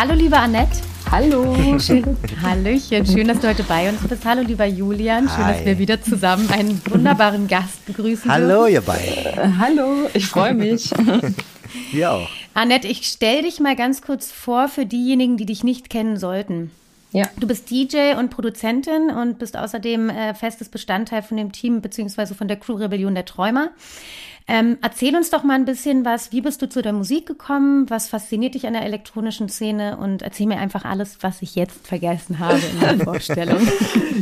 Hallo, liebe Annette. Hallo. Hallöchen, schön, dass du heute bei uns bist. Hallo, lieber Julian. Schön, Hi. dass wir wieder zusammen einen wunderbaren Gast begrüßen Hallo, dürfen. ihr beiden. Äh, Hallo, ich freue mich. Wir auch. Annette, ich stell dich mal ganz kurz vor für diejenigen, die dich nicht kennen sollten. ja. Du bist DJ und Produzentin und bist außerdem äh, festes Bestandteil von dem Team beziehungsweise von der Crew Rebellion der Träumer. Ähm, erzähl uns doch mal ein bisschen was. Wie bist du zu der Musik gekommen? Was fasziniert dich an der elektronischen Szene? Und erzähl mir einfach alles, was ich jetzt vergessen habe in der Vorstellung.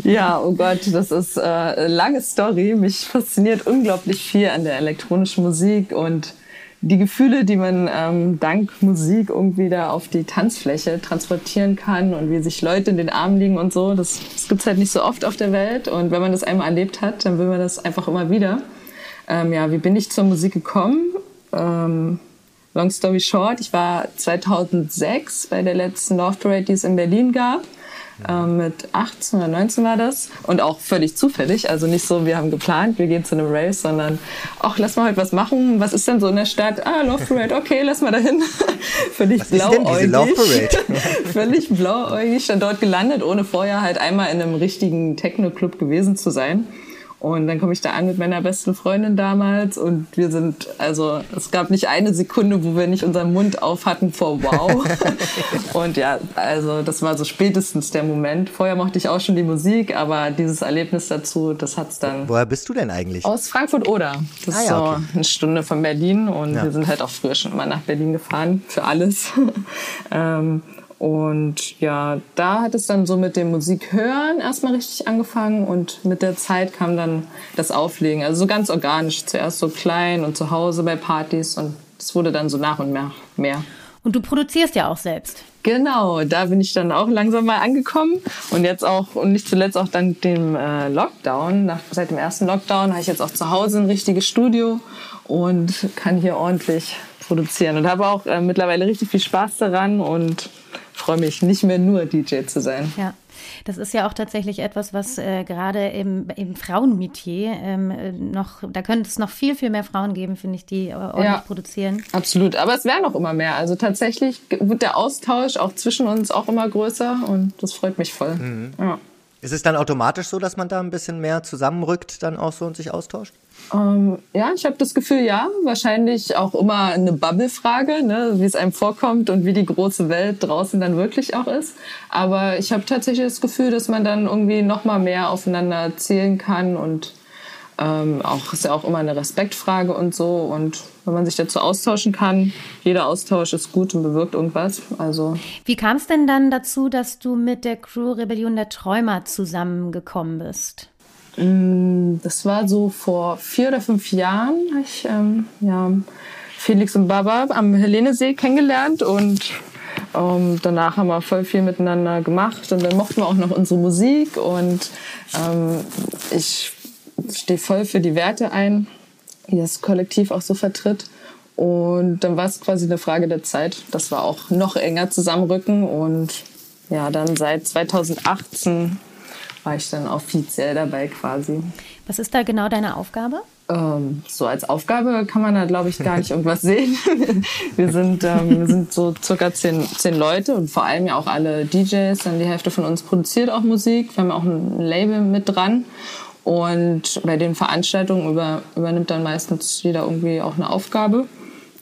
Ja, oh Gott, das ist äh, eine lange Story. Mich fasziniert unglaublich viel an der elektronischen Musik und die Gefühle, die man ähm, dank Musik irgendwie da auf die Tanzfläche transportieren kann und wie sich Leute in den Armen liegen und so. Das, das gibt's halt nicht so oft auf der Welt. Und wenn man das einmal erlebt hat, dann will man das einfach immer wieder. Ähm, ja, wie bin ich zur Musik gekommen? Ähm, long story short, ich war 2006 bei der letzten Love Parade, die es in Berlin gab. Ähm, mit 18 oder 19 war das. Und auch völlig zufällig. Also nicht so, wir haben geplant, wir gehen zu einem Race, sondern, ach, lass mal heute was machen. Was ist denn so in der Stadt? Ah, Love Parade, okay, lass mal dahin. völlig Was blauäugig. Völlig blauäugig dann dort gelandet, ohne vorher halt einmal in einem richtigen Techno-Club gewesen zu sein. Und dann komme ich da an mit meiner besten Freundin damals und wir sind, also es gab nicht eine Sekunde, wo wir nicht unseren Mund auf hatten vor Wow. und ja, also das war so spätestens der Moment. Vorher mochte ich auch schon die Musik, aber dieses Erlebnis dazu, das hat's dann Woher bist du denn eigentlich? aus Frankfurt oder. Das Ah ist ja, so okay. eine Stunde von Berlin und Ja. wir sind halt auch früher schon immer nach Berlin gefahren für alles. ähm, und ja, da hat es dann so mit dem Musikhören erstmal richtig angefangen und mit der Zeit kam dann das Auflegen. Also so ganz organisch. Zuerst so klein und zu Hause bei Partys und es wurde dann so nach und nach mehr. Und du produzierst ja auch selbst. Genau, da bin ich dann auch langsam mal angekommen und jetzt auch und nicht zuletzt auch dank dem äh, Lockdown, nach, seit dem ersten Lockdown habe ich jetzt auch zu Hause ein richtiges Studio und kann hier ordentlich produzieren und habe auch äh, mittlerweile richtig viel Spaß daran und freue mich nicht mehr nur DJ zu sein. Ja. Das ist ja auch tatsächlich etwas, was äh, gerade im, im Frauenmetier ähm, äh, noch, da könnte es noch viel, viel mehr Frauen geben, finde ich, die äh, ordentlich Ja. produzieren. Absolut, aber es werden noch immer mehr. Also tatsächlich wird der Austausch auch zwischen uns auch immer größer und das freut mich voll. Ja. Ist es dann automatisch so, dass man da ein bisschen mehr zusammenrückt dann auch so und sich austauscht? Ähm, ja, ich habe das Gefühl, ja, wahrscheinlich auch immer eine Bubble-Frage, ne, wie es einem vorkommt und wie die große Welt draußen dann wirklich auch ist. Aber ich habe tatsächlich das Gefühl, dass man dann irgendwie noch mal mehr aufeinander zählen kann und ähm, auch ist ja auch immer eine Respektfrage und so. Und wenn man sich dazu austauschen kann, jeder Austausch ist gut und bewirkt irgendwas. Also Wie kam es denn dann dazu, dass du mit der Crew Rebellion der Träumer zusammengekommen bist? Das war so vor vier oder fünf Jahren. hab Ich ähm, ja, Felix und Baba am Helenesee kennengelernt und ähm, danach haben wir voll viel miteinander gemacht und dann mochten wir auch noch unsere Musik und ähm, ich stehe voll für die Werte ein, die das Kollektiv auch so vertritt. Und dann war es quasi eine Frage der Zeit, dass wir auch noch enger zusammenrücken und ja, dann seit 2018 war ich dann offiziell dabei quasi. Was ist da genau deine Aufgabe? Ähm, so als Aufgabe kann man da, glaube ich, gar nicht irgendwas sehen. wir sind, ähm, wir sind so circa zehn, zehn Leute und vor allem ja auch alle DJs. Dann die Hälfte von uns produziert auch Musik. Wir haben auch ein Label mit dran. Und bei den Veranstaltungen über, übernimmt dann meistens jeder irgendwie auch eine Aufgabe.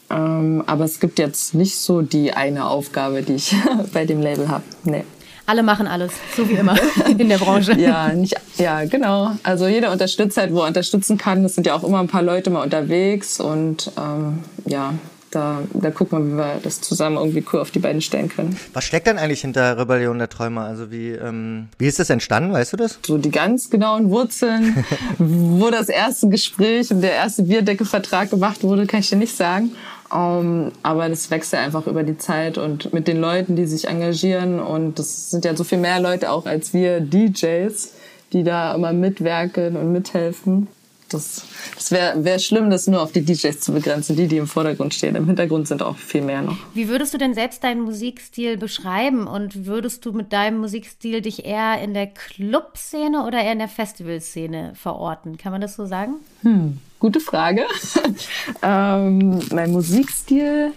Ähm, aber es gibt jetzt nicht so die eine Aufgabe, die ich bei dem Label habe. Nee. Alle machen alles, so wie immer in der Branche. Ja, nicht, ja, genau. Also jeder unterstützt halt, wo er unterstützen kann. Es sind ja auch immer ein paar Leute mal unterwegs und ähm, ja, da, da gucken wir, wie wir das zusammen irgendwie cool auf die Beine stellen können. Was steckt denn eigentlich hinter Rebellion der Träumer? Also wie, ähm, wie ist das entstanden, weißt du das? So die ganz genauen Wurzeln, wo das erste Gespräch und der erste Bierdeckelvertrag gemacht wurde, kann ich dir nicht sagen. Um, aber das wächst ja einfach über die Zeit und mit den Leuten, die sich engagieren. Und das sind ja so viel mehr Leute auch als wir DJs, die da immer mitwirken und mithelfen. Das, das wäre wär schlimm, das nur auf die DJs zu begrenzen, die, die im Vordergrund stehen. Im Hintergrund sind auch viel mehr noch. Wie würdest du denn selbst deinen Musikstil beschreiben? Und würdest du mit deinem Musikstil dich eher in der Clubszene oder eher in der Festivalszene verorten? Kann man das so sagen? Hm, gute Frage. ähm, mein Musikstil,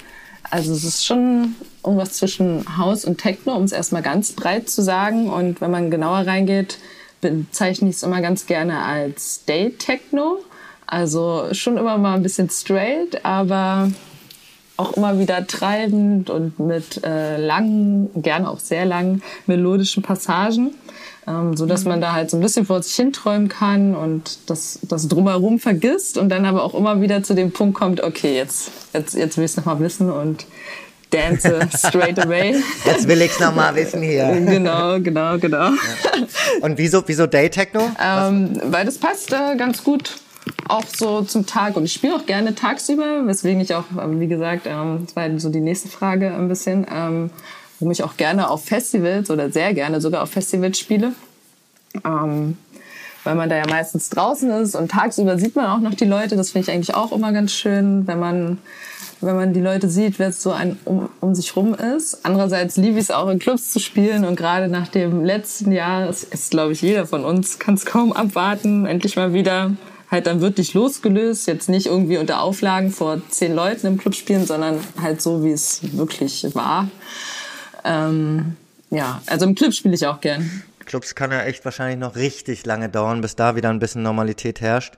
also es ist schon irgendwas zwischen House und Techno, um es erstmal ganz breit zu sagen. Und wenn man genauer reingeht, bezeichne ich es immer ganz gerne als Date Techno. Also schon immer mal ein bisschen straight, aber auch immer wieder treibend und mit äh, langen, gerne auch sehr langen melodischen Passagen, ähm, so dass man da halt so ein bisschen vor sich hinträumen kann und das, das drumherum vergisst und dann aber auch immer wieder zu dem Punkt kommt, okay, jetzt, jetzt, jetzt will ich es nochmal wissen und dance straight away. Jetzt will ich es nochmal wissen hier. Genau, genau, genau. Ja. Und wieso, wieso Day Techno? Ähm, weil das passt äh, ganz gut auch so zum Tag und ich spiele auch gerne tagsüber, weswegen ich auch, ähm, wie gesagt, ähm, das war so die nächste Frage ein bisschen, ähm, warum ich auch gerne auf Festivals oder sehr gerne sogar auf Festivals spiele. Ähm, weil man da ja meistens draußen ist und tagsüber sieht man auch noch die Leute. Das finde ich eigentlich auch immer ganz schön, wenn man wenn man die Leute sieht, wer so ein um, um sich rum ist. Andererseits liebe ich es auch in Clubs zu spielen und gerade nach dem letzten Jahr ist, ist glaube ich, jeder von uns kann es kaum abwarten, endlich mal wieder halt dann wirklich losgelöst, jetzt nicht irgendwie unter Auflagen vor zehn Leuten im Club spielen, sondern halt so, wie es wirklich war. Ähm, ja, also im Club spiele ich auch gern. Clubs kann ja echt wahrscheinlich noch richtig lange dauern, bis da wieder ein bisschen Normalität herrscht.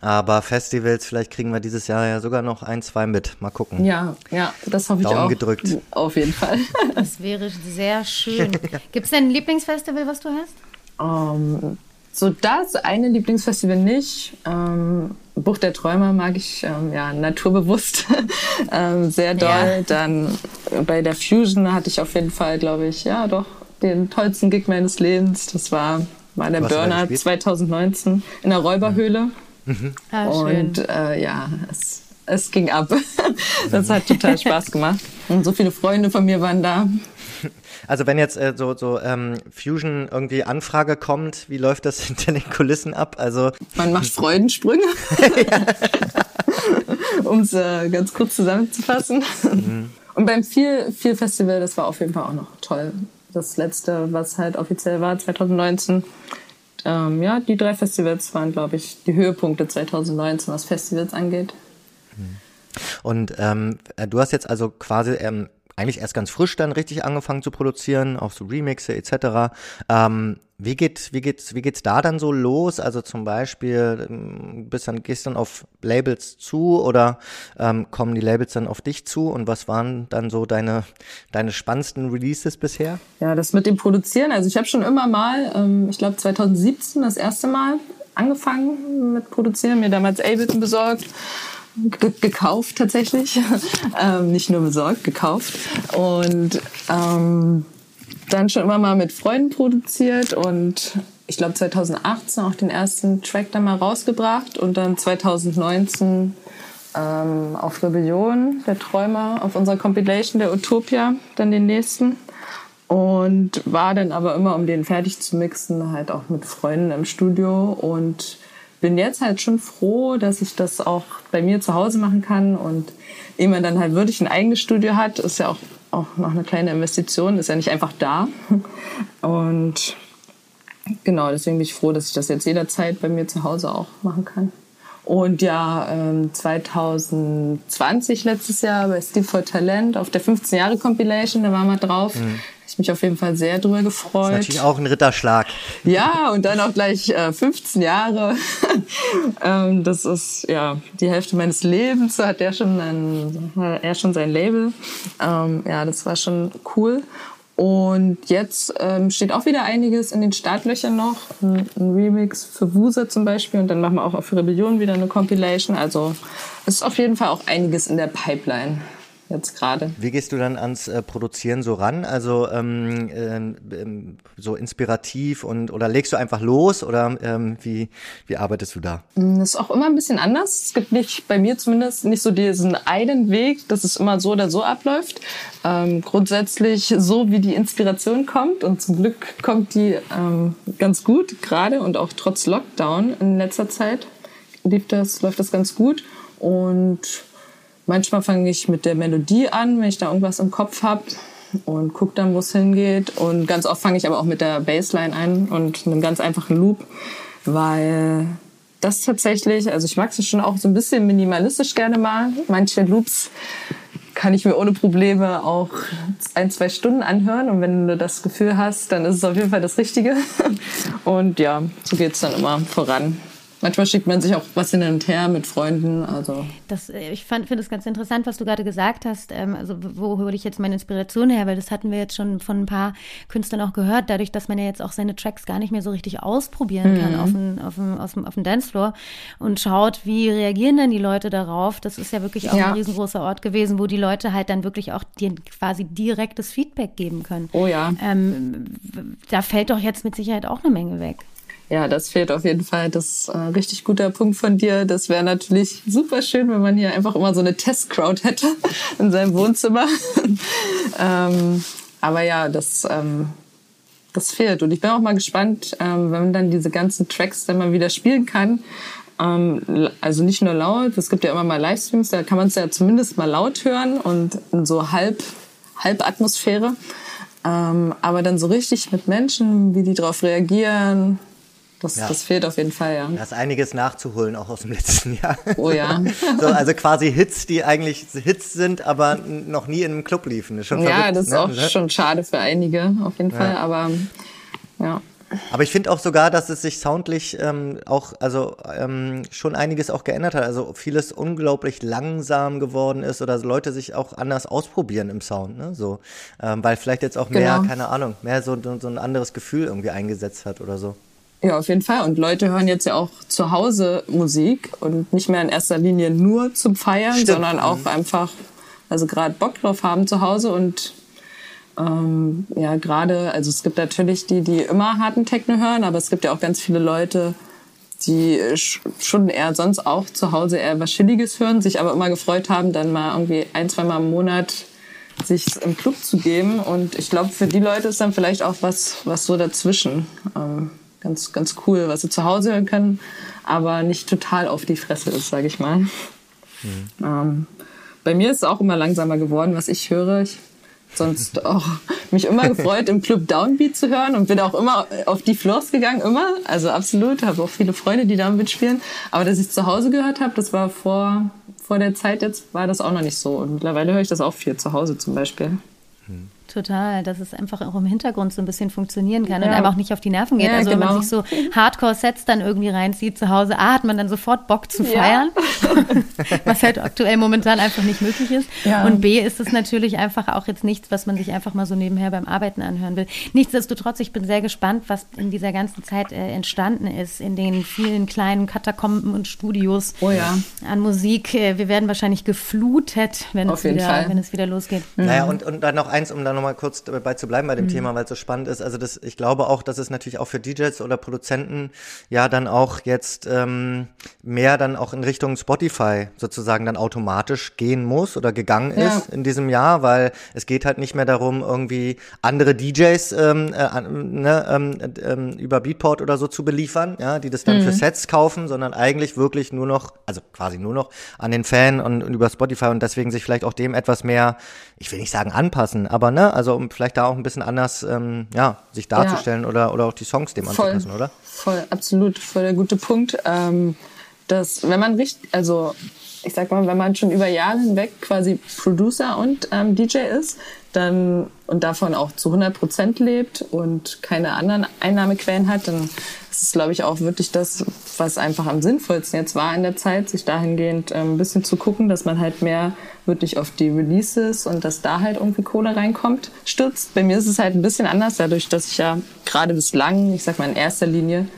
Aber Festivals, vielleicht kriegen wir dieses Jahr ja sogar noch ein, zwei mit. Mal gucken. Ja, ja, das hoffe ich Daumen auch. gedrückt. Auf jeden Fall. Das wäre sehr schön. Gibt es denn ein Lieblingsfestival, was du hast? Um, ähm, so das eine Lieblingsfestival nicht. Ähm, Buch der Träumer mag ich ähm, ja naturbewusst ähm, sehr doll. Ja. Dann bei der Fusion hatte ich auf jeden Fall, glaube ich, ja doch den tollsten Gig meines Lebens. Das war, Was Burner 2019 in der Räuberhöhle. Mhm. Ah, und äh, ja, es, es ging ab. das hat total Spaß gemacht. Und so viele Freunde von mir waren da. Also wenn jetzt äh, so, so ähm, Fusion irgendwie Anfrage kommt, wie läuft das hinter den Kulissen ab? Also man macht Freudensprünge, um es äh, ganz kurz zusammenzufassen. Mhm. Und beim Vier, Vier Festival, das war auf jeden Fall auch noch toll das letzte, was halt offiziell war, 2019. Ähm, ja, die drei Festivals waren, glaube ich, die Höhepunkte 2019, was Festivals angeht. Und ähm, du hast jetzt also quasi ähm, eigentlich erst ganz frisch dann richtig angefangen zu produzieren, auch so Remixe etc. Ähm, wie geht, wie geht's, wie geht's da dann so los? Also zum Beispiel, ähm, bist dann, gehst dann auf Labels zu oder ähm, kommen die Labels dann auf dich zu? Und was waren dann so deine, deine spannendsten Releases bisher? Ja, das mit dem Produzieren. Also ich habe schon immer mal, ähm, ich glaube 2017 das erste Mal angefangen mit Produzieren, mir damals Ableton besorgt gekauft tatsächlich, ähm, nicht nur besorgt, gekauft und ähm, dann schon immer mal mit Freunden produziert und ich glaube 2018 auch den ersten Track dann mal rausgebracht und dann 2019 ähm, auf Rebellion der Träumer auf unserer Compilation der Utopia dann den nächsten. Und war dann aber immer um den fertig zu mixen halt auch mit Freunden im Studio und bin jetzt halt schon froh, dass ich das auch bei mir zu Hause machen kann und man dann halt wirklich ein eigenes Studio hat, ist ja auch, auch noch eine kleine Investition, ist ja nicht einfach da. Und genau, deswegen bin ich froh, dass ich das jetzt jederzeit bei mir zu Hause auch machen kann. Und ja, 2020 ähm, letztes Jahr bei Steve for Talent auf der 15 Jahre Compilation, da waren wir drauf. Mhm ich mich auf jeden Fall sehr drüber gefreut. Das ist natürlich auch ein Ritterschlag. Ja, und dann auch gleich äh, 15 Jahre. ähm, das ist ja die Hälfte meines Lebens. Hat er schon ein, er schon sein Label. Ähm, ja, das war schon cool. Und jetzt ähm, steht auch wieder einiges in den Startlöchern noch. Ein, ein Remix für Wusa zum Beispiel. Und dann machen wir auch für Rebellion wieder eine Compilation. Also es ist auf jeden Fall auch einiges in der Pipeline. Jetzt gerade. Wie gehst du dann ans äh, Produzieren so ran? Also ähm, ähm, so inspirativ und oder legst du einfach los oder ähm, wie, wie arbeitest du da? Mm, das ist auch immer ein bisschen anders. Es gibt nicht, bei mir zumindest, nicht so diesen einen Weg, dass es immer so oder so abläuft. Ähm, grundsätzlich so, wie die Inspiration kommt und zum Glück kommt die ähm, ganz gut gerade und auch trotz Lockdown in letzter Zeit lief das, läuft das ganz gut und Manchmal fange ich mit der Melodie an, wenn ich da irgendwas im Kopf habe und gucke dann, wo es hingeht. Und ganz oft fange ich aber auch mit der Bassline ein und einem ganz einfachen Loop, weil das tatsächlich, also ich mag es schon auch so ein bisschen minimalistisch gerne mal. Manche Loops kann ich mir ohne Probleme auch ein, zwei Stunden anhören. Und wenn du das Gefühl hast, dann ist es auf jeden Fall das Richtige. Und ja, so geht es dann immer voran. Manchmal schickt man sich auch was hin und her mit Freunden. Also das, äh, ich finde es ganz interessant, was du gerade gesagt hast. Ähm, also wo hole ich jetzt meine Inspiration her? Weil das hatten wir jetzt schon von ein paar Künstlern auch gehört. Dadurch, dass man ja jetzt auch seine Tracks gar nicht mehr so richtig ausprobieren mhm. kann auf dem, auf, dem, auf, dem, auf dem Dancefloor und schaut, wie reagieren denn die Leute darauf. Das ist ja wirklich auch ja. ein riesengroßer Ort gewesen, wo die Leute halt dann wirklich auch dir quasi direktes Feedback geben können. Oh ja. Ähm, da fällt doch jetzt mit Sicherheit auch eine Menge weg. Ja, das fehlt auf jeden Fall. Das ist ein äh, richtig guter Punkt von dir. Das wäre natürlich super schön, wenn man hier einfach immer so eine Testcrowd hätte in seinem Wohnzimmer. ähm, aber ja, das, ähm, das fehlt. Und ich bin auch mal gespannt, ähm, wenn man dann diese ganzen Tracks dann mal wieder spielen kann. Ähm, also nicht nur laut, es gibt ja immer mal Livestreams, da kann man es ja zumindest mal laut hören und in so halb, halb Atmosphäre. Ähm, aber dann so richtig mit Menschen, wie die darauf reagieren, das, ja. das fehlt auf jeden Fall, ja. Da ist einiges nachzuholen, auch aus dem letzten Jahr. Oh ja. so, also quasi Hits, die eigentlich Hits sind, aber noch nie in einem Club liefen. Das ist schon ja, verrückt, das ist ne? auch schon schade für einige, auf jeden Fall, aber ja. Aber ich finde auch sogar, dass es sich soundlich ähm, auch, also ähm, schon einiges auch geändert hat. Also vieles unglaublich langsam geworden ist oder Leute sich auch anders ausprobieren im Sound, ne? So, ähm, weil vielleicht jetzt auch mehr, genau. keine Ahnung, mehr so, so ein anderes Gefühl irgendwie eingesetzt hat oder so. Ja, auf jeden Fall. Und Leute hören jetzt ja auch zu Hause Musik und nicht mehr in erster Linie nur zum Feiern, Stimmt. sondern auch mhm. einfach, also gerade Bock drauf haben zu Hause und ähm, ja, gerade, also es gibt natürlich die, die immer harten Techno hören, aber es gibt ja auch ganz viele Leute, die schon eher sonst auch zu Hause eher was Chilliges hören, sich aber immer gefreut haben, dann mal irgendwie ein, zwei Mal im Monat sich im Club zu geben. Und ich glaube, für die Leute ist dann vielleicht auch was, was so dazwischen. Ähm, ganz, ganz cool, was sie zu Hause hören können, aber nicht total auf die Fresse ist, sage ich mal. Mhm. Ähm, bei mir ist es auch immer langsamer geworden, was ich höre. Ich sonst auch mich immer gefreut, im Club Downbeat zu hören und bin auch immer auf die Floors gegangen, immer. Also absolut, habe auch viele Freunde, die Downbeat spielen. Aber dass ich zu Hause gehört habe, das war vor, vor der Zeit jetzt, war das auch noch nicht so. Und mittlerweile höre ich das auch viel zu Hause zum Beispiel. Mhm. Total, dass es einfach auch im Hintergrund so ein bisschen funktionieren kann ja. und einfach nicht auf die Nerven geht. Ja, also genau. wenn man sich so Hardcore-Sets dann irgendwie reinzieht zu Hause, A, hat man dann sofort Bock zu feiern, ja. was halt aktuell momentan einfach nicht möglich ist. Und B, ist es natürlich einfach auch jetzt nichts, was man sich einfach mal so nebenher beim Arbeiten anhören will. Nichtsdestotrotz, ich bin sehr gespannt, was in dieser ganzen Zeit äh, entstanden ist, in den vielen kleinen Katakomben und Studios oh, an Musik. Äh, wir werden wahrscheinlich geflutet, wenn, es wieder, wenn es wieder losgeht. Naja, und, und dann noch eins, um dann noch nochmal kurz dabei zu bleiben bei dem mhm. Thema, weil es so spannend ist. Also das, ich glaube auch, dass es natürlich auch für DJs oder Produzenten ja dann auch jetzt ähm, mehr dann auch in Richtung Spotify sozusagen dann automatisch gehen muss oder gegangen ja. ist in diesem Jahr, weil es geht halt nicht mehr darum, irgendwie andere DJs ähm, äh, ne, ähm, ähm, über Beatport oder so zu beliefern, ja, die das dann mhm. für Sets kaufen, sondern eigentlich wirklich nur noch, also quasi nur noch an den Fan und, und über Spotify und deswegen sich vielleicht auch dem etwas mehr, ich will nicht sagen anpassen, aber ne, also um vielleicht da auch ein bisschen anders ähm, ja, sich darzustellen ja. oder, oder auch die Songs dem voll, anzupassen, oder? Voll, absolut, voll der gute Punkt. Ähm, dass, wenn man richtig, also ich sag mal, wenn man schon über Jahre hinweg quasi Producer und ähm, DJ ist, dann und davon auch zu 100 Prozent lebt und keine anderen Einnahmequellen hat, dann ist es, glaube ich, auch wirklich das, was einfach am sinnvollsten jetzt war in der Zeit, sich dahingehend ähm, ein bisschen zu gucken, dass man halt mehr wirklich auf die Releases und dass da halt irgendwie Kohle reinkommt, stützt. Bei mir ist es halt ein bisschen anders, dadurch, dass ich ja gerade bislang, ich sag mal in erster Linie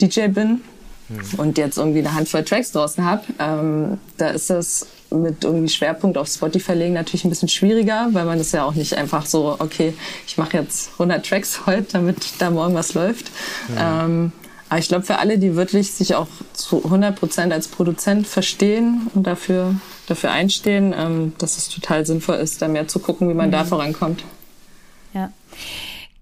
DJ bin mhm. und jetzt irgendwie eine Handvoll Tracks draußen habe. Ähm, da ist es mit irgendwie Schwerpunkt auf Spotify legen natürlich ein bisschen schwieriger, weil man das ja auch nicht einfach so, okay, ich mache jetzt 100 Tracks heute, damit da morgen was läuft. Ja. Ähm, aber ich glaube, für alle, die wirklich sich auch zu 100 Prozent als Produzent verstehen und dafür, dafür einstehen, ähm, dass es total sinnvoll ist, da mehr zu gucken, wie man mhm. da vorankommt. Ja.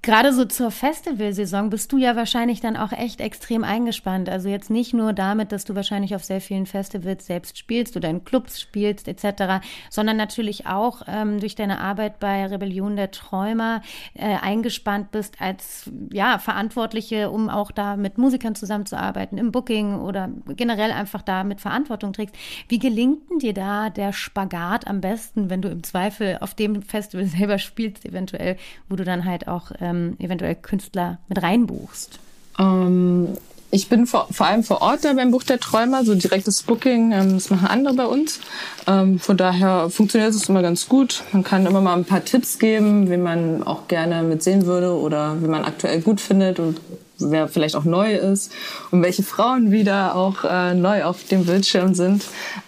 Gerade so zur Festivalsaison bist du ja wahrscheinlich dann auch echt extrem eingespannt. Also jetzt nicht nur damit, dass du wahrscheinlich auf sehr vielen Festivals selbst spielst oder in Clubs spielst etc., sondern natürlich auch ähm, durch deine Arbeit bei Rebellion der Träumer äh, eingespannt bist als ja Verantwortliche, um auch da mit Musikern zusammenzuarbeiten im Booking oder generell einfach da mit Verantwortung trägst. Wie gelingt denn dir da der Spagat am besten, wenn du im Zweifel auf dem Festival selber spielst, eventuell, wo du dann halt auch äh, ähm, eventuell Künstler mit reinbuchst? Ähm, ich bin vor, vor, allem vor Ort da beim Buch der Träumer, so direktes Booking, ähm, das machen andere bei uns. Ähm, von daher funktioniert es immer ganz gut. Man kann immer mal ein paar Tipps geben, wie man auch gerne mitsehen würde oder wie man aktuell gut findet und wer vielleicht auch neu ist und welche Frauen wieder auch äh, neu auf dem Bildschirm sind.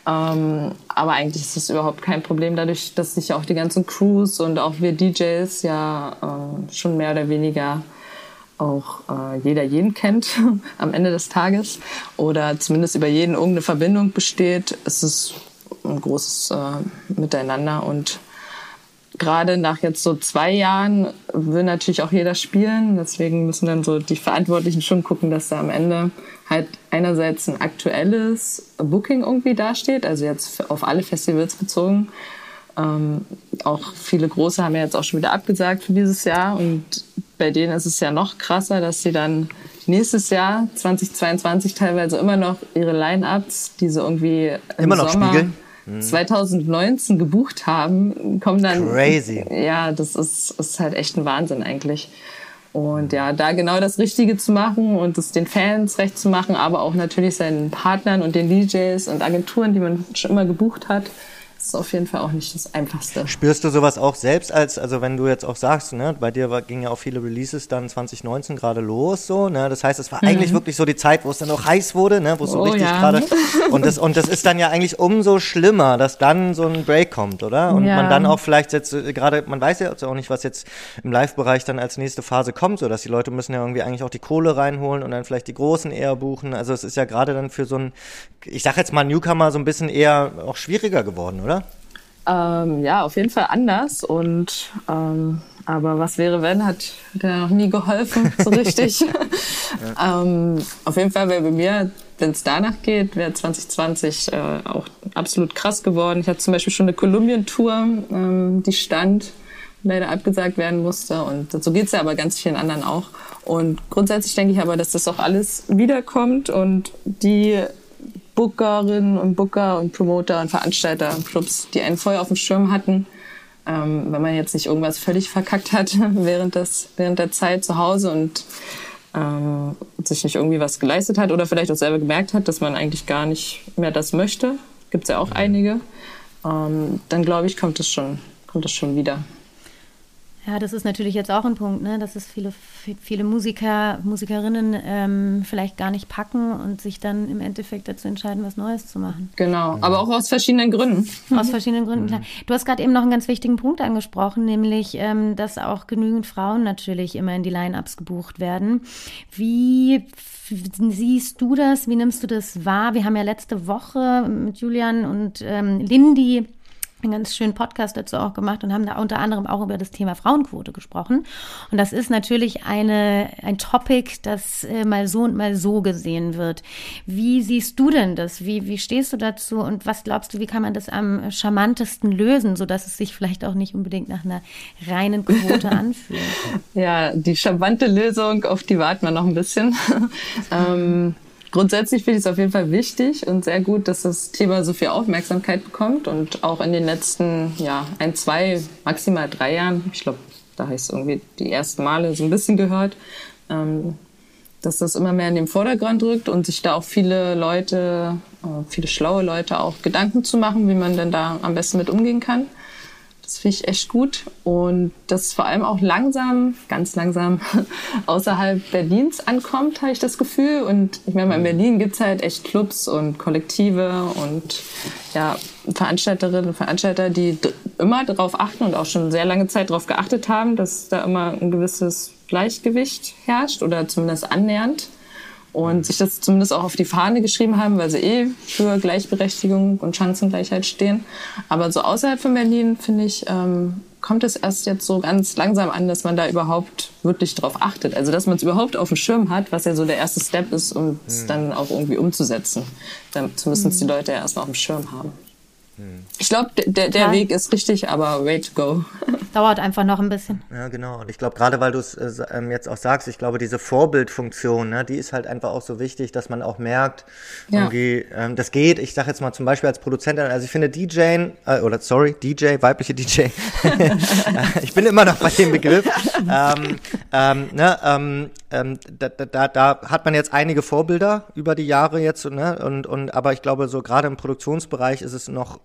Ähm, aber eigentlich ist das überhaupt kein Problem, dadurch, dass sich auch die ganzen Crews und auch wir DJs ja äh, schon mehr oder weniger auch äh, jeder jeden kennt am Ende des Tages oder zumindest über jeden irgendeine Verbindung besteht. Es ist ein großes äh, Miteinander und gerade nach jetzt so zwei Jahren will natürlich auch jeder spielen. Deswegen müssen dann so die Verantwortlichen schon gucken, dass da am Ende halt einerseits ein aktuelles Booking irgendwie dasteht, also jetzt auf alle Festivals bezogen. Ähm, auch viele große haben ja jetzt auch schon wieder abgesagt für dieses Jahr und bei denen ist es ja noch krasser, dass sie dann nächstes Jahr 2022 teilweise immer noch ihre Line-ups, die sie irgendwie im immer noch Sommer spiegeln 2019 gebucht haben, kommen dann. Crazy. Ja, das ist, ist halt echt ein Wahnsinn eigentlich. Und ja, da genau das Richtige zu machen und es den Fans recht zu machen, aber auch natürlich seinen Partnern und den DJs und Agenturen, die man schon immer gebucht hat, das ist auf jeden Fall auch nicht das Einfachste. Spürst du sowas auch selbst als, also wenn du jetzt auch sagst, ne, bei dir war, ging ja auch viele Releases dann 2019 gerade los, so, ne, das heißt, es war mhm. eigentlich wirklich so die Zeit, wo es dann auch heiß wurde, ne, wo es so oh, richtig ja. gerade, und das, und das ist dann ja eigentlich umso schlimmer, dass dann so ein Break kommt, oder? Und ja. man dann auch vielleicht jetzt äh, gerade, man weiß ja auch nicht, was jetzt im Live-Bereich dann als nächste Phase kommt, so dass die Leute müssen ja irgendwie eigentlich auch die Kohle reinholen und dann vielleicht die Großen eher buchen, also es ist ja gerade dann für so ein, ich sag jetzt mal Newcomer so ein bisschen eher auch schwieriger geworden, oder? Ähm, ja, auf jeden Fall anders. Und ähm, aber was wäre, wenn, hat der noch nie geholfen, so richtig. ja. ähm, auf jeden Fall wäre bei mir, wenn es danach geht, wäre 2020 äh, auch absolut krass geworden. Ich hatte zum Beispiel schon eine Kolumbien-Tour, ähm, die stand, leider abgesagt werden musste. Und so geht's ja aber ganz vielen anderen auch. Und grundsätzlich denke ich aber, dass das auch alles wiederkommt und die Bookerinnen und Booker und Promoter und Veranstalter und Clubs, die einen Feuer auf dem Schirm hatten. Ähm, wenn man jetzt nicht irgendwas völlig verkackt hat während, des, während der Zeit zu Hause und ähm, sich nicht irgendwie was geleistet hat oder vielleicht auch selber gemerkt hat, dass man eigentlich gar nicht mehr das möchte. Gibt es ja auch einige. Ähm, dann glaube ich, kommt es schon, kommt es schon wieder. Ja, das ist natürlich jetzt auch ein Punkt, ne? dass es viele, viele Musiker, Musikerinnen ähm, vielleicht gar nicht packen und sich dann im Endeffekt dazu entscheiden, was Neues zu machen. Genau, aber auch aus verschiedenen Gründen. Aus verschiedenen Gründen, klar. Du hast gerade eben noch einen ganz wichtigen Punkt angesprochen, nämlich, ähm, dass auch genügend Frauen natürlich immer in die Line-Ups gebucht werden. Wie siehst du das? Wie nimmst du das wahr? Wir haben ja letzte Woche mit Julian und ähm, Lindy einen ganz schönen Podcast dazu auch gemacht und haben da unter anderem auch über das Thema Frauenquote gesprochen. Und das ist natürlich eine, ein Topic, das äh, mal so und mal so gesehen wird. Wie siehst du denn das? Wie, wie stehst du dazu und was glaubst du, wie kann man das am charmantesten lösen, sodass es sich vielleicht auch nicht unbedingt nach einer reinen Quote anfühlt? Ja, die charmante Lösung, auf die warten wir noch ein bisschen. ähm, Grundsätzlich finde ich es auf jeden Fall wichtig und sehr gut, dass das Thema so viel Aufmerksamkeit bekommt und auch in den letzten ja, ein, zwei, maximal drei Jahren, ich glaube, da heißt es irgendwie die ersten Male so ein bisschen gehört, ähm, dass das immer mehr in den Vordergrund rückt und sich da auch viele Leute, äh, viele schlaue Leute auch Gedanken zu machen, wie man denn da am besten mit umgehen kann. Das finde ich echt gut. Und das vor allem auch langsam, ganz langsam außerhalb Berlins ankommt, habe ich das Gefühl. Und ich meine, in Berlin gibt's halt echt Clubs und Kollektive und ja, Veranstalterinnen und Veranstalter, die immer darauf achten und auch schon sehr lange Zeit darauf geachtet haben, dass da immer ein gewisses Gleichgewicht herrscht oder zumindest annähernd und sich das zumindest auch auf die Fahne geschrieben haben, weil sie eh für Gleichberechtigung und Chancengleichheit stehen. Aber so außerhalb von Berlin, finde ich, ähm, kommt es erst jetzt so ganz langsam an, dass man da überhaupt wirklich drauf achtet. Also dass man es überhaupt auf dem Schirm hat, was ja so der erste Step ist, um es mhm. dann auch irgendwie umzusetzen. Damit müssen es die mhm. Leute ja erstmal auf dem Schirm haben. Ich glaube, der, der Weg ist richtig, aber way to go. Dauert einfach noch ein bisschen. Ja, genau. Und ich glaube, gerade weil du es äh, ähm, jetzt auch sagst, ich glaube, diese Vorbildfunktion, ne, die ist halt einfach auch so wichtig, dass man auch merkt, ja. irgendwie, ähm, das geht. Ich sage jetzt mal zum Beispiel als Produzentin, also ich finde DJ, äh, oder sorry, DJ, weibliche DJ, ich bin immer noch bei dem Begriff, ähm, ähm, ne, ähm, da, da, da hat man jetzt einige Vorbilder über die Jahre jetzt, ne, und, und aber ich glaube, so gerade im Produktionsbereich ist es noch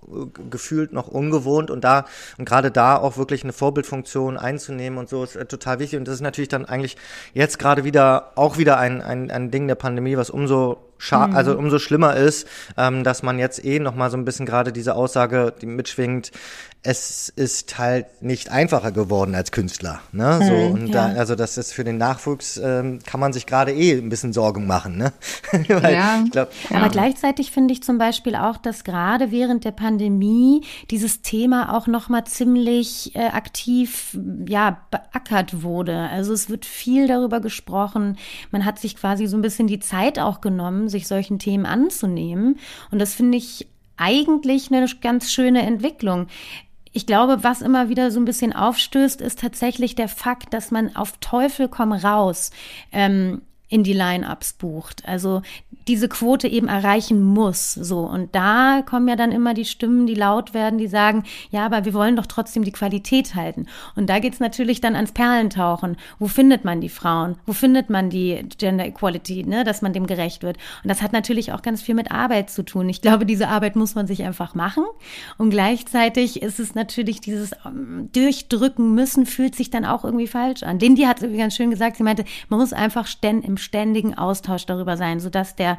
gefühlt noch ungewohnt und da und gerade da auch wirklich eine Vorbildfunktion einzunehmen und so ist äh, total wichtig. Und das ist natürlich dann eigentlich jetzt gerade wieder auch wieder ein, ein, ein Ding der Pandemie, was umso scha mhm. also umso schlimmer ist, ähm, dass man jetzt eh noch mal so ein bisschen gerade diese Aussage, die mitschwingt, es ist halt nicht einfacher geworden als Künstler. Ne? So, mhm, und ja. da, also das ist für den Nachwuchs, ähm, kann man sich gerade eh ein bisschen Sorgen machen. Ne? Ja. Glaub, ja. Aber gleichzeitig finde ich zum Beispiel auch, dass gerade während der Pandemie dieses Thema auch noch mal ziemlich äh, aktiv ja, beackert wurde. Also es wird viel darüber gesprochen. Man hat sich quasi so ein bisschen die Zeit auch genommen, sich solchen Themen anzunehmen. Und das finde ich eigentlich eine ganz schöne Entwicklung. Ich glaube, was immer wieder so ein bisschen aufstößt, ist tatsächlich der Fakt, dass man auf Teufel komm raus ähm, in die Line-ups bucht. Also diese Quote eben erreichen muss. So. Und da kommen ja dann immer die Stimmen, die laut werden, die sagen, ja, aber wir wollen doch trotzdem die Qualität halten. Und da geht's natürlich dann ans Perlentauchen. Wo findet man die Frauen? Wo findet man die Gender Equality, ne, dass man dem gerecht wird? Und das hat natürlich auch ganz viel mit Arbeit zu tun. Ich glaube, diese Arbeit muss man sich einfach machen. Und gleichzeitig ist es natürlich dieses ähm, Durchdrücken müssen, fühlt sich dann auch irgendwie falsch an. Lindy hat es ganz schön gesagt, sie meinte, man muss einfach im ständigen Austausch darüber sein, sodass der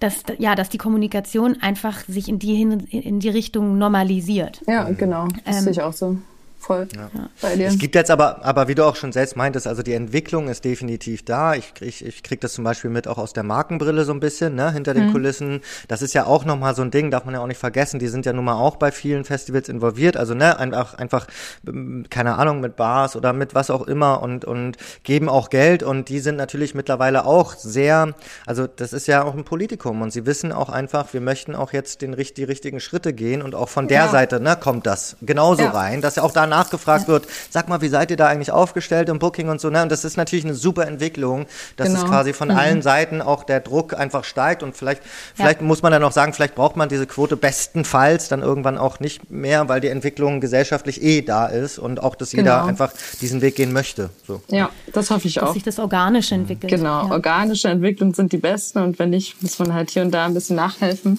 dass, ja, dass die Kommunikation einfach sich in die, hin, in die Richtung normalisiert. Ja, genau. Das ähm, sehe ich auch so voll ja. bei dir. Es gibt jetzt aber, aber wie du auch schon selbst meintest, also die Entwicklung ist definitiv da. Ich, ich, ich kriege das zum Beispiel mit auch aus der Markenbrille so ein bisschen, ne, hinter den mhm. Kulissen. Das ist ja auch nochmal so ein Ding, darf man ja auch nicht vergessen. Die sind ja nun mal auch bei vielen Festivals involviert. Also, ne, einfach, einfach, ähm, keine Ahnung, mit Bars oder mit was auch immer und, und geben auch Geld und die sind natürlich mittlerweile auch sehr, also das ist ja auch ein Politikum und sie wissen auch einfach, wir möchten auch jetzt den, die richtigen Schritte gehen und auch von der ja. Seite, ne, kommt das genauso ja. rein, dass ja auch da nachgefragt wird, sag mal, wie seid ihr da eigentlich aufgestellt im Booking und so, ne? Und das ist natürlich eine super Entwicklung, dass genau. es quasi von mhm. allen Seiten auch der Druck einfach steigt und vielleicht, vielleicht ja. muss man dann auch sagen, vielleicht braucht man diese Quote bestenfalls dann irgendwann auch nicht mehr, weil die Entwicklung gesellschaftlich eh da ist und auch, dass genau. jeder einfach diesen Weg gehen möchte. So. Ja, das hoffe ich auch. Dass sich das organisch entwickelt. Genau, ja. organische Entwicklungen sind die besten und wenn nicht, muss man halt hier und da ein bisschen nachhelfen.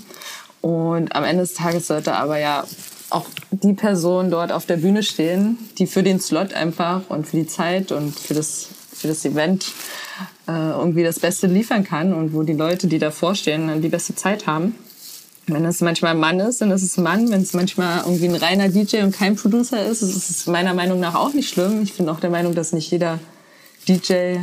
Und am Ende des Tages sollte aber ja auch die Personen dort auf der Bühne stehen, die für den Slot einfach und für die Zeit und für das, für das Event äh, irgendwie das Beste liefern kann und wo die Leute, die davor stehen, die beste Zeit haben. Wenn es manchmal ein Mann ist, dann ist es ein Mann. Wenn es manchmal irgendwie ein reiner DJ und kein Producer ist, ist es meiner Meinung nach auch nicht schlimm. Ich bin auch der Meinung, dass nicht jeder DJ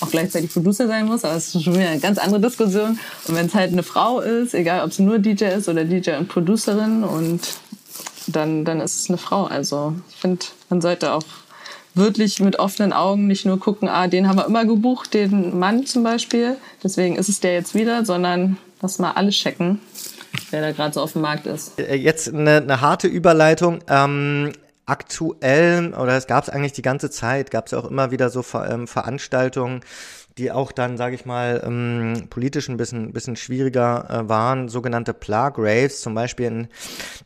auch gleichzeitig Producer sein muss, aber es ist schon wieder eine ganz andere Diskussion. Und wenn es halt eine Frau ist, egal ob es nur DJ ist oder DJ und Producerin und dann, dann ist es eine Frau. Also ich finde, man sollte auch wirklich mit offenen Augen nicht nur gucken, ah, den haben wir immer gebucht, den Mann zum Beispiel, deswegen ist es der jetzt wieder, sondern lass mal alles checken, wer da gerade so auf dem Markt ist. Äh, jetzt eine, eine harte Überleitung. Ähm, aktuell, oder es gab es eigentlich die ganze Zeit, gab es auch immer wieder so Ver ähm, Veranstaltungen, die auch dann, sage ich mal, ähm, politisch ein bisschen, bisschen schwieriger äh, waren, sogenannte Plague Raves, zum Beispiel in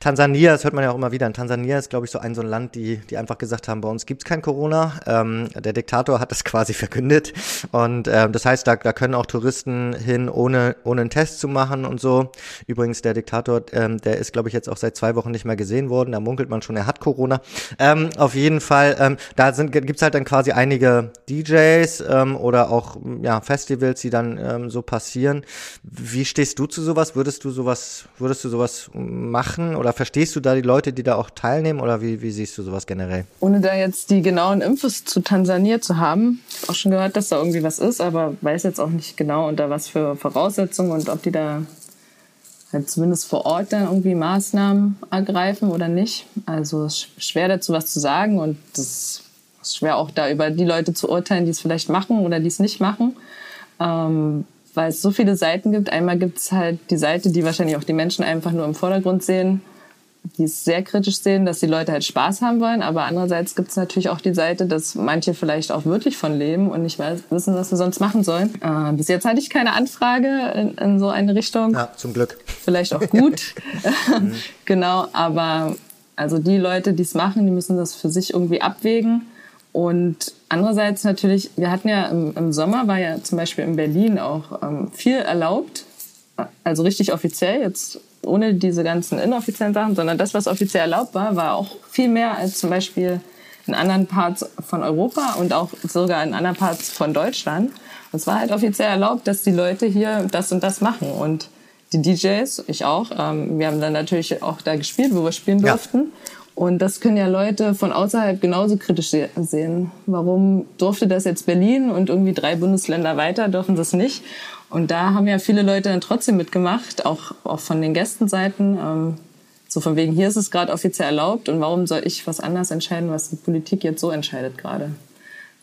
Tansania, das hört man ja auch immer wieder, in Tansania ist, glaube ich, so ein so ein Land, die, die einfach gesagt haben, bei uns gibt's kein Corona. Ähm, der Diktator hat das quasi verkündet und ähm, das heißt, da, da können auch Touristen hin, ohne, ohne einen Test zu machen und so. Übrigens, der Diktator, ähm, der ist, glaube ich, jetzt auch seit zwei Wochen nicht mehr gesehen worden, da munkelt man schon, er hat Corona. Ähm, auf jeden Fall, ähm, da sind gibt's halt dann quasi einige DJs ähm, oder auch ja Festivals, die dann ähm, so passieren. Wie stehst du zu sowas? Würdest du sowas, würdest du sowas machen oder verstehst du da die Leute, die da auch teilnehmen oder wie, wie siehst du sowas generell? Ohne da jetzt die genauen Infos zu Tansania zu haben, auch schon gehört, dass da irgendwie was ist, aber weiß jetzt auch nicht genau unter was für Voraussetzungen und ob die da halt zumindest vor Ort dann irgendwie Maßnahmen ergreifen oder nicht. Also ist schwer dazu was zu sagen und es ist schwer auch da über die Leute zu urteilen, die es vielleicht machen oder die es nicht machen. Ähm, weil es so viele Seiten gibt. Einmal gibt es halt die Seite, die wahrscheinlich auch die Menschen einfach nur im Vordergrund sehen die es sehr kritisch sehen, dass die Leute halt Spaß haben wollen. Aber andererseits gibt es natürlich auch die Seite, dass manche vielleicht auch wirklich von leben und nicht mehr wissen, was sie sonst machen sollen. Äh, bis jetzt hatte ich keine Anfrage in, in, so eine Richtung. Ja, zum Glück. Vielleicht auch gut. genau, aber also die Leute, die es machen, die müssen das für sich irgendwie abwägen. Und andererseits natürlich, wir hatten ja im, im Sommer, war ja zum Beispiel in Berlin auch ähm, viel erlaubt, also richtig offiziell. Jetzt ohne diese ganzen inoffiziellen Sachen, sondern das, was offiziell erlaubt war, war auch viel mehr als zum Beispiel in anderen Parts von Europa und auch sogar in anderen Parts von Deutschland. Und es war halt offiziell erlaubt, dass die Leute hier das und das machen. Und die DJs, ich auch, ähm, wir haben dann natürlich auch da gespielt, wo wir spielen durften. Ja. Und das können ja Leute von außerhalb genauso kritisch sehen. Warum durfte das jetzt Berlin und irgendwie drei Bundesländer weiter dürfen das nicht? Und da haben ja viele Leute dann trotzdem mitgemacht, auch, auch von den Gästenseiten. Ähm, so von wegen, hier ist es gerade offiziell erlaubt und warum soll ich was anders entscheiden, was die Politik jetzt so entscheidet gerade?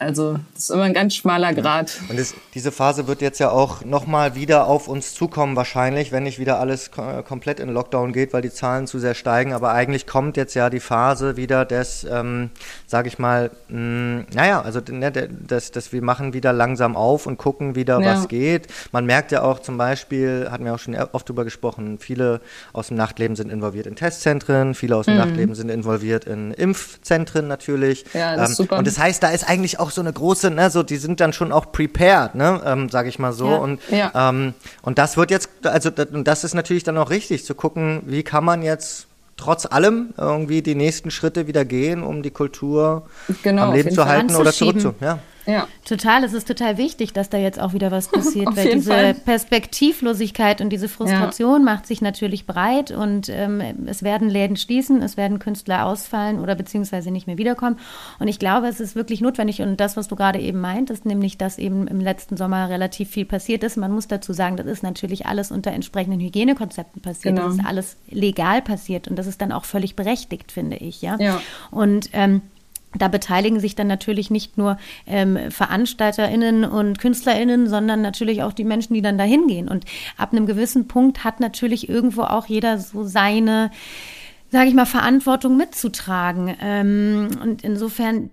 Also das ist immer ein ganz schmaler Grad. Und das, diese Phase wird jetzt ja auch nochmal wieder auf uns zukommen wahrscheinlich, wenn nicht wieder alles komplett in Lockdown geht, weil die Zahlen zu sehr steigen. Aber eigentlich kommt jetzt ja die Phase wieder des, ähm, sage ich mal, mh, mm, naja, also ne, das, das wir machen wieder langsam auf und gucken wieder, ja. was geht. Man merkt ja auch zum Beispiel, hatten wir auch schon oft drüber gesprochen, viele aus dem Nachtleben sind involviert in Testzentren, viele aus dem mhm. Nachtleben sind involviert in Impfzentren natürlich. Ja, das ist ähm, super. Und das heißt, da ist eigentlich auch so eine große, ne, so die sind dann schon auch prepared, ne, ähm, sage ich mal so. Ja, und ja. Ähm, und das wird jetzt, also und das ist natürlich dann auch richtig zu gucken, wie kann man jetzt trotz allem irgendwie die nächsten Schritte wieder gehen, um die Kultur genau, am Leben zu halten oder zurückzu. Ja. Ja. Total, es ist total wichtig, dass da jetzt auch wieder was passiert, weil diese Fall. Perspektivlosigkeit und diese Frustration ja. macht sich natürlich breit und ähm, es werden Läden schließen, es werden Künstler ausfallen oder beziehungsweise nicht mehr wiederkommen. Und ich glaube, es ist wirklich notwendig und das, was du gerade eben meintest, nämlich, dass eben im letzten Sommer relativ viel passiert ist. Man muss dazu sagen, das ist natürlich alles unter entsprechenden Hygienekonzepten passiert. Genau. Das ist alles legal passiert und das ist dann auch völlig berechtigt, finde ich. Ja. ja. Und ähm, da beteiligen sich dann natürlich nicht nur ähm, VeranstalterInnen und KünstlerInnen, sondern natürlich auch die Menschen, die dann da hingehen. Und ab einem gewissen Punkt hat natürlich irgendwo auch jeder so seine, sage ich mal, Verantwortung mitzutragen. Ähm, und insofern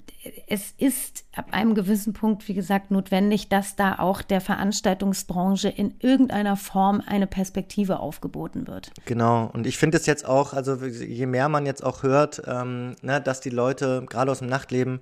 es ist ab einem gewissen Punkt, wie gesagt, notwendig, dass da auch der Veranstaltungsbranche in irgendeiner Form eine Perspektive aufgeboten wird. Genau. Und ich finde es jetzt auch, also je mehr man jetzt auch hört, ähm, ne, dass die Leute gerade aus dem Nachtleben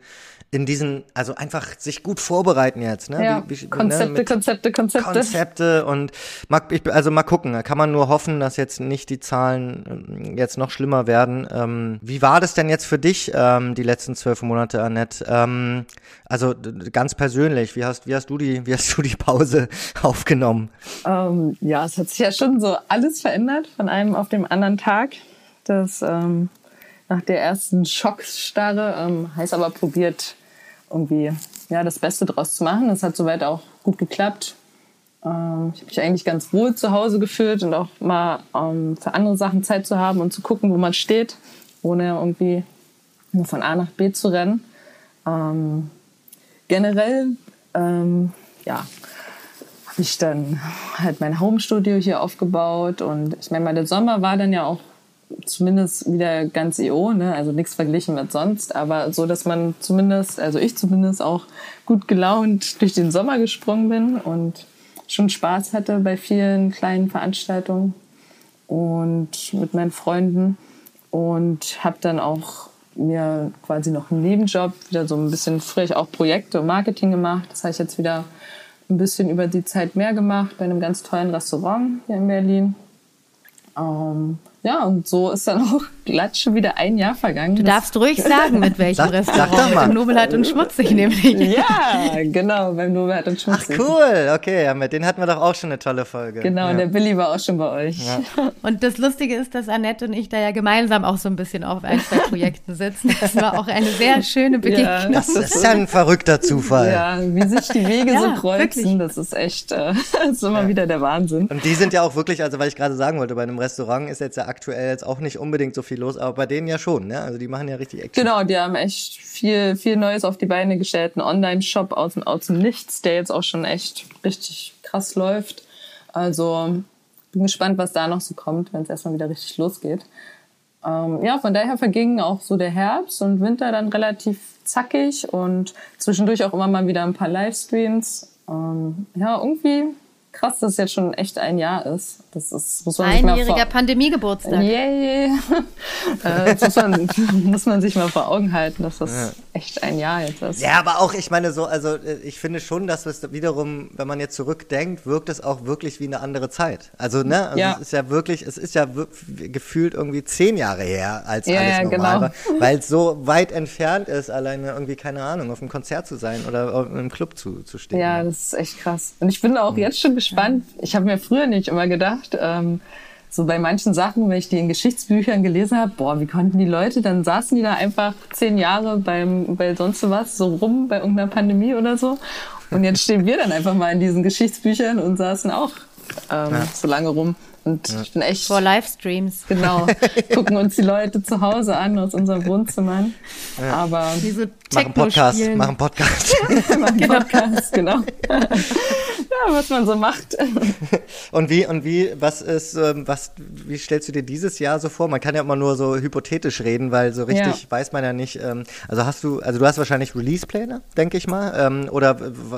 in diesen, also einfach sich gut vorbereiten jetzt. Ne? Ja, wie, wie, Konzepte, ne, Konzepte, Konzepte. Konzepte und mal, ich, also mal gucken. Da kann man nur hoffen, dass jetzt nicht die Zahlen ähm, jetzt noch schlimmer werden. Ähm, wie war das denn jetzt für dich ähm, die letzten zwölf Monate, Annette? Ähm, also ganz persönlich, wie hast, wie hast du die, wie hast du die Pause aufgenommen? Ähm, ja, es hat sich ja schon so alles verändert von einem auf dem anderen Tag. Das ähm, nach der ersten Schockstarre ähm, heißt aber probiert irgendwie ja, das Beste draus zu machen. Das hat soweit auch gut geklappt. Ähm, ich habe mich eigentlich ganz wohl zu Hause gefühlt und auch mal ähm, für andere Sachen Zeit zu haben und zu gucken, wo man steht, ohne irgendwie nur von A nach B zu rennen. Ähm, generell, ähm, ja, habe ich dann halt mein Homestudio hier aufgebaut und ich meine, der Sommer war dann ja auch zumindest wieder ganz EO, ne? also nichts verglichen mit sonst, aber so, dass man zumindest, also ich zumindest auch gut gelaunt durch den Sommer gesprungen bin und schon Spaß hatte bei vielen kleinen Veranstaltungen und mit meinen Freunden und habe dann auch mir quasi noch einen Nebenjob, wieder so ein bisschen frisch auch Projekte und Marketing gemacht. Das habe ich jetzt wieder ein bisschen über die Zeit mehr gemacht bei einem ganz tollen Restaurant hier in Berlin. Ähm, ja, und so ist dann auch glatt schon wieder ein Jahr vergangen. Du darfst ruhig sagen, mit welchem Sag- Restaurant. sag doch mal. Mit dem Nobelhart und Schmutzig nämlich. Ja, genau, beim Nobert und Ach Schmutzig. cool, okay, ja, mit denen hatten wir doch auch schon eine tolle Folge. Genau, ja. und der Billy war auch schon bei euch. Und das Lustige ist, dass Annette und ich da ja gemeinsam auch so ein bisschen auf ein, zwei Projekten sitzen. Das war auch eine sehr schöne Begegnung. Das ist ja ein verrückter Zufall. Ja, wie sich die Wege Ja, so kreuzen, wirklich. das ist echt, äh, das ist immer wieder der Wahnsinn. Und die sind ja auch wirklich, also weil ich gerade sagen wollte, bei einem Restaurant ist jetzt ja aktuell jetzt auch nicht unbedingt so viel los, aber bei denen ja schon, ne? Also die machen ja richtig Action. Genau, die haben echt viel, viel Neues auf die Beine gestellt. Ein Online-Shop aus, aus dem Nichts, der jetzt auch schon echt richtig krass läuft. Also bin gespannt, was da noch so kommt, wenn es erstmal wieder richtig losgeht. Ähm, ja, von daher vergingen auch so der Herbst und Winter dann relativ zackig und zwischendurch auch immer mal wieder ein paar Livestreams. Ähm, ja, irgendwie krass, dass es jetzt schon echt ein Jahr ist. Das ist, muss man sich mal Einjähriger vor Pandemiegeburtstag. Yay! äh, das muss, man, muss man sich mal vor Augen halten, dass das echt ein Jahr jetzt ist. Ja, aber auch, ich meine so, also äh, ich finde schon, dass es wiederum, wenn man jetzt zurückdenkt, wirkt es auch wirklich wie eine andere Zeit. Also, ne, also Ja. es ist ja wirklich, es ist ja gefühlt irgendwie zehn Jahre her, als Ja, alles ja, normal genau. war, weil es so weit entfernt ist, alleine irgendwie, keine Ahnung, auf einem Konzert zu sein oder im Club zu, zu stehen. Ja, das ist echt krass. Und ich bin auch jetzt schon gespannt. Ich habe mir früher nicht immer gedacht, ähm, so bei manchen Sachen, wenn ich die in Geschichtsbüchern gelesen habe, boah, wie konnten die Leute, dann saßen die da einfach zehn Jahre beim, bei sonst was so rum, bei irgendeiner Pandemie oder so. Und jetzt stehen wir dann einfach mal in diesen Geschichtsbüchern und saßen auch ähm, so lange rum. Und ich bin echt Vor Livestreams. Genau. Gucken uns die Leute zu Hause an aus unseren Wohnzimmern. Aber Die so Machen Podcast, spielen. machen Podcast. machen Podcast, genau. ja, was man so macht. Und wie, und wie, was ist, ähm, was, wie stellst du dir dieses Jahr so vor? Man kann ja immer nur so hypothetisch reden, weil so richtig Ja. weiß man ja nicht. Ähm, also hast du, also du hast wahrscheinlich Release-Pläne, denke ich mal. Ähm, oder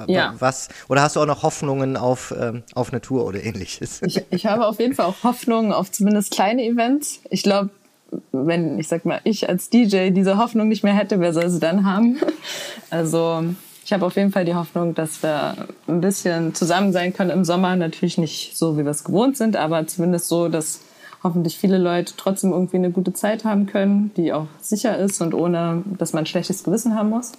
Ja. was, oder hast du auch noch Hoffnungen auf, auf eine Tour oder ähnliches? Ich, ich habe auf jeden Fall auch Hoffnung auf zumindest kleine Events. Ich glaube, wenn, ich sag mal, ich als DJ diese Hoffnung nicht mehr hätte, wer soll sie dann haben? Also, ich habe auf jeden Fall die Hoffnung, dass wir ein bisschen zusammen sein können im Sommer. Natürlich nicht so, wie wir es gewohnt sind, aber zumindest so, dass hoffentlich viele Leute trotzdem irgendwie eine gute Zeit haben können, die auch sicher ist und ohne, dass man ein schlechtes Gewissen haben muss.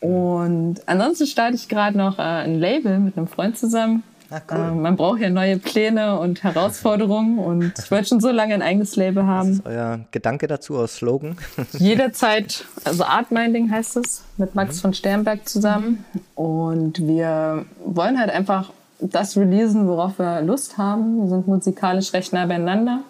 Und ansonsten starte ich gerade noch äh, ein Label mit einem Freund zusammen. Ah, cool. Ähm, man braucht ja neue Pläne und Herausforderungen und ich wollte schon so lange ein eigenes Label haben. Euer Gedanke dazu aus Slogan? Jederzeit, also Art Minding heißt es, mit Max von Sternberg zusammen. Und wir wollen halt einfach das releasen, worauf wir Lust haben. Wir sind musikalisch recht nah beieinander.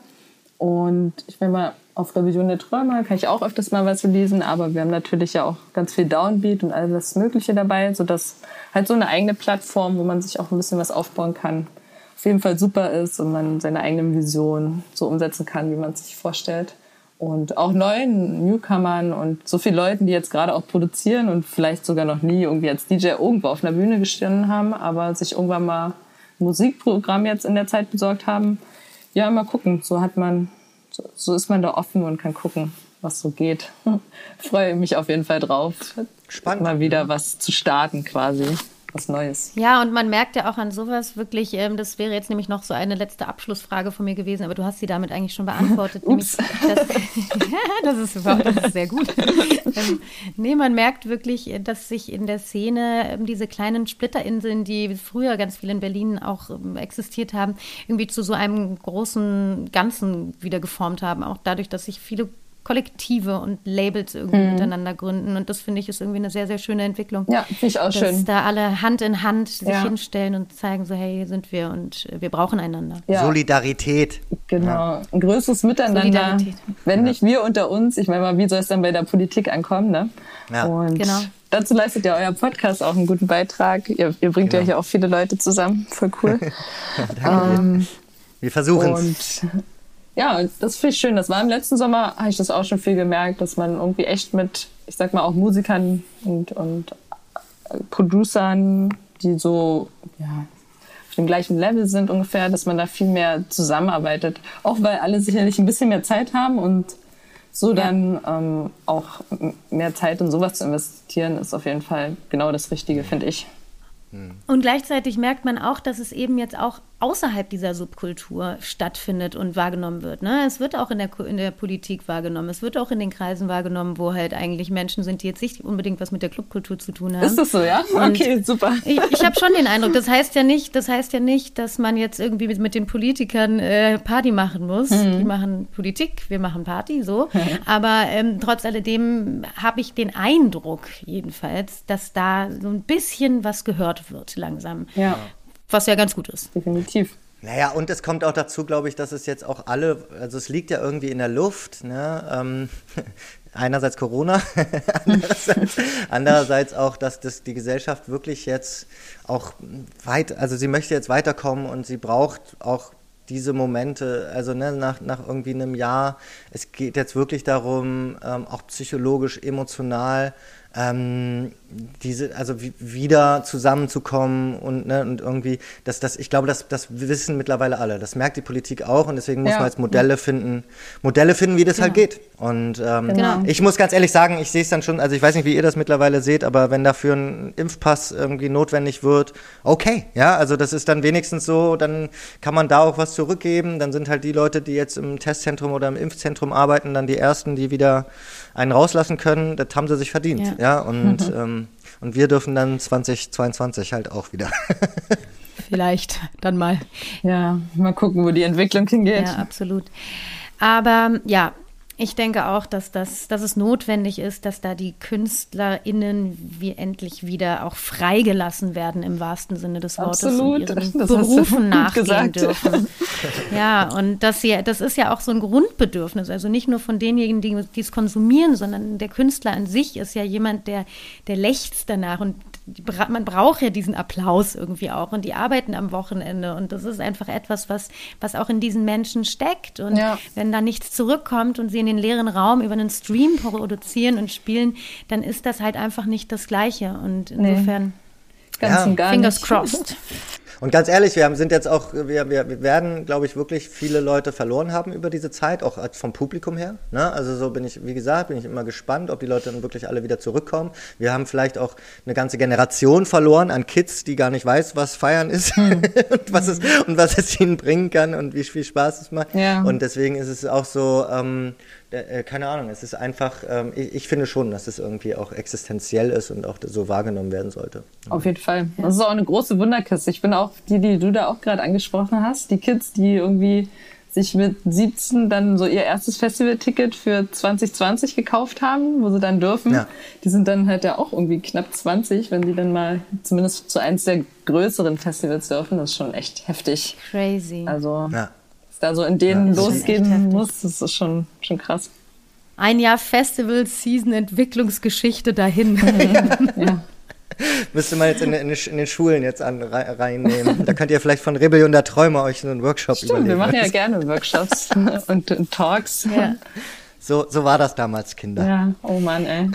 Und ich will mal auf Revision der Träume kann ich auch öfters mal was releasen, aber wir haben natürlich ja auch ganz viel Downbeat und alles Mögliche dabei, sodass halt so eine eigene Plattform, wo man sich auch ein bisschen was aufbauen kann, auf jeden Fall super ist und man seine eigene Vision so umsetzen kann, wie man es sich vorstellt. Und auch neuen Newcomern und so vielen Leuten, die jetzt gerade auch produzieren und vielleicht sogar noch nie irgendwie als DJ irgendwo auf einer Bühne gestanden haben, aber sich irgendwann mal ein Musikprogramm jetzt in der Zeit besorgt haben. Ja, mal gucken. So hat man, so, so ist man da offen und kann gucken, was so geht. Freue mich auf jeden Fall drauf. Spannend. Mal wieder was zu starten quasi. Was Neues. Ja, und man merkt ja auch an sowas wirklich, ähm, das wäre jetzt nämlich noch so eine letzte Abschlussfrage von mir gewesen, aber du hast sie damit eigentlich schon beantwortet. nämlich, dass, das, ist überhaupt, das ist sehr gut. ähm, nee, man merkt wirklich, dass sich in der Szene ähm, diese kleinen Splitterinseln, die früher ganz viel in Berlin auch ähm, existiert haben, irgendwie zu so einem großen Ganzen wieder geformt haben. Auch dadurch, dass sich viele Kollektive und Labels irgendwie miteinander gründen. Und das finde ich ist irgendwie eine sehr, sehr schöne Entwicklung. Ja, finde ich auch Dass schön. da alle Hand in Hand sich Ja. hinstellen und zeigen so, hey, hier sind wir und äh, wir brauchen einander. Ja. Solidarität. Genau, ein größeres Miteinander. Solidarität. Wenn nicht wir unter uns, ich meine mal, wie soll es dann bei der Politik ankommen, ne? Ja. Und Genau. dazu leistet ja euer Podcast auch einen guten Beitrag. Ihr, ihr bringt ja hier auch viele Leute zusammen, voll cool. ähm, Wir versuchen es. Ja, und das finde ich schön. Das war im letzten Sommer, habe ich das auch schon viel gemerkt, dass man irgendwie echt mit, ich sag mal, auch Musikern und, und äh, Producern, die so, ja, auf dem gleichen Level sind ungefähr, dass man da viel mehr zusammenarbeitet. Auch weil alle sicherlich ein bisschen mehr Zeit haben und so dann ähm, auch mehr Zeit in sowas zu investieren, ist auf jeden Fall genau das Richtige, finde ich. Und gleichzeitig merkt man auch, dass es eben jetzt auch außerhalb dieser Subkultur stattfindet und wahrgenommen wird. Ne? Es wird auch in der, in der Politik wahrgenommen, es wird auch in den Kreisen wahrgenommen, wo halt eigentlich Menschen sind, die jetzt nicht unbedingt was mit der Clubkultur zu tun haben. Ist das so, ja? Und okay, super. Ich, ich habe schon den Eindruck, das heißt ja nicht, das heißt ja nicht, dass man jetzt irgendwie mit, mit den Politikern äh, Party machen muss. Mhm. Die machen Politik, wir machen Party, so. Mhm. Aber ähm, trotz alledem habe ich den Eindruck, jedenfalls, dass da so ein bisschen was gehört wird langsam. Ja was ja ganz gut ist. Definitiv. Naja, und es kommt auch dazu, glaube ich, dass es jetzt auch alle, also es liegt ja irgendwie in der Luft, ne? Ähm, einerseits Corona, andererseits, andererseits, auch, dass das, die Gesellschaft wirklich jetzt auch weit, also sie möchte jetzt weiterkommen und sie braucht auch diese Momente, also ne, nach, nach irgendwie einem Jahr, es geht jetzt wirklich darum, ähm, auch psychologisch, emotional, ähm, diese, also wieder zusammenzukommen und, ne, und irgendwie, dass das, ich glaube, das, das wissen mittlerweile alle. Das merkt die Politik auch und deswegen muss ja. man jetzt Modelle finden, Modelle finden, wie das genau. halt geht. Und ähm, genau. ich muss ganz ehrlich sagen, ich sehe es dann schon, also ich weiß nicht, wie ihr das mittlerweile seht, aber wenn dafür ein Impfpass irgendwie notwendig wird, okay, ja, also das ist dann wenigstens so, dann kann man da auch was zurückgeben. Dann sind halt die Leute, die jetzt im Testzentrum oder im Impfzentrum arbeiten, dann die ersten, die wieder einen rauslassen können. Das haben sie sich verdient, ja, ja? und ähm, und wir dürfen dann 2022 halt auch wieder. Vielleicht dann mal. Ja, mal gucken, wo die Entwicklung hingeht. Ja, absolut. Aber ja, ich denke auch, dass, das, dass es notwendig ist, dass da die KünstlerInnen wie endlich wieder auch freigelassen werden im wahrsten Sinne des Wortes Absolut. und ihren das Berufen nachgehen gesagt. dürfen. Ja, und das, hier, das ist ja auch so ein Grundbedürfnis. Also nicht nur von denjenigen, die es konsumieren, sondern der Künstler an sich ist ja jemand, der, der lechzt danach und man braucht ja diesen Applaus irgendwie auch und die arbeiten am Wochenende und das ist einfach etwas, was, was auch in diesen Menschen steckt und ja. wenn da nichts zurückkommt und sie in den leeren Raum über einen Stream produzieren und spielen, dann ist das halt einfach nicht das Gleiche und insofern nee. Ganz ja. Fingers crossed. Und ganz ehrlich, wir haben, sind jetzt auch, wir, wir werden, glaube ich, wirklich viele Leute verloren haben über diese Zeit, auch vom Publikum her. Ne? Also so bin ich, wie gesagt, bin ich immer gespannt, ob die Leute dann wirklich alle wieder zurückkommen. Wir haben vielleicht auch eine ganze Generation verloren an Kids, die gar nicht weiß, was Feiern ist hm. und, was es, und was es ihnen bringen kann und wie viel Spaß es macht. Ja. Und deswegen ist es auch so, ähm, äh, keine Ahnung, es ist einfach, ähm, ich, ich, finde schon, dass es irgendwie auch existenziell ist und auch so wahrgenommen werden sollte. Auf jeden Fall. Das ist auch eine große Wunderkiste. Ich bin auch die, die du da auch gerade angesprochen hast, die Kids, die irgendwie sich mit 17 dann so ihr erstes Festivalticket für 2020 gekauft haben, wo sie dann dürfen. Ja. Die sind dann halt ja auch irgendwie knapp 20, wenn die dann mal zumindest zu eins der größeren Festivals dürfen. Das ist schon echt heftig. Crazy. Also ja da so in denen ja, losgehen muss, das ist schon, schon krass. Ein Jahr Festival, Season, Entwicklungsgeschichte dahin. ja. Müsste man jetzt in, in, in, den Schulen jetzt an, reinnehmen. Da könnt ihr vielleicht von Rebellion der Träume euch so einen Workshop Stimmt, überlegen. wir machen ja gerne Workshops und, und Talks. Ja. So, so war das damals, Kinder. Ja, oh Mann, ey.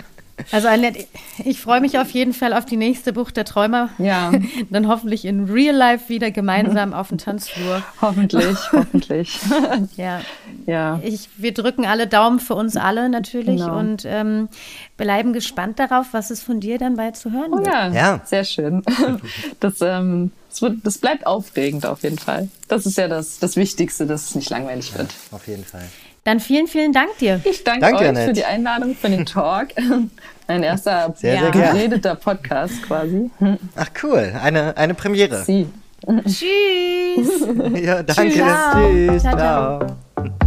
Also Annette, ich freue mich auf jeden Fall auf die nächste Bucht der Träumer. Ja. Dann hoffentlich in Real Life wieder gemeinsam auf dem Tanzflur. Hoffentlich, hoffentlich. ja. Ja. Ich, wir drücken alle Daumen für uns alle natürlich genau. und ähm, bleiben gespannt darauf, was es von dir dann bald zu hören oh, Ja. ja, sehr schön. Das, ähm, das, wird, das bleibt aufregend auf jeden Fall. Das ist ja das, das Wichtigste, dass es nicht langweilig wird. Ja, auf jeden Fall. Dann vielen, vielen Dank dir. Ich danke Dank euch für die Einladung, für den Talk. Ein erster sehr, sehr geredeter Podcast quasi. Ach cool, eine, eine Premiere. Sie. Tschüss. ja, danke. Tschüss. Ciao. Tschüss. ciao. ciao.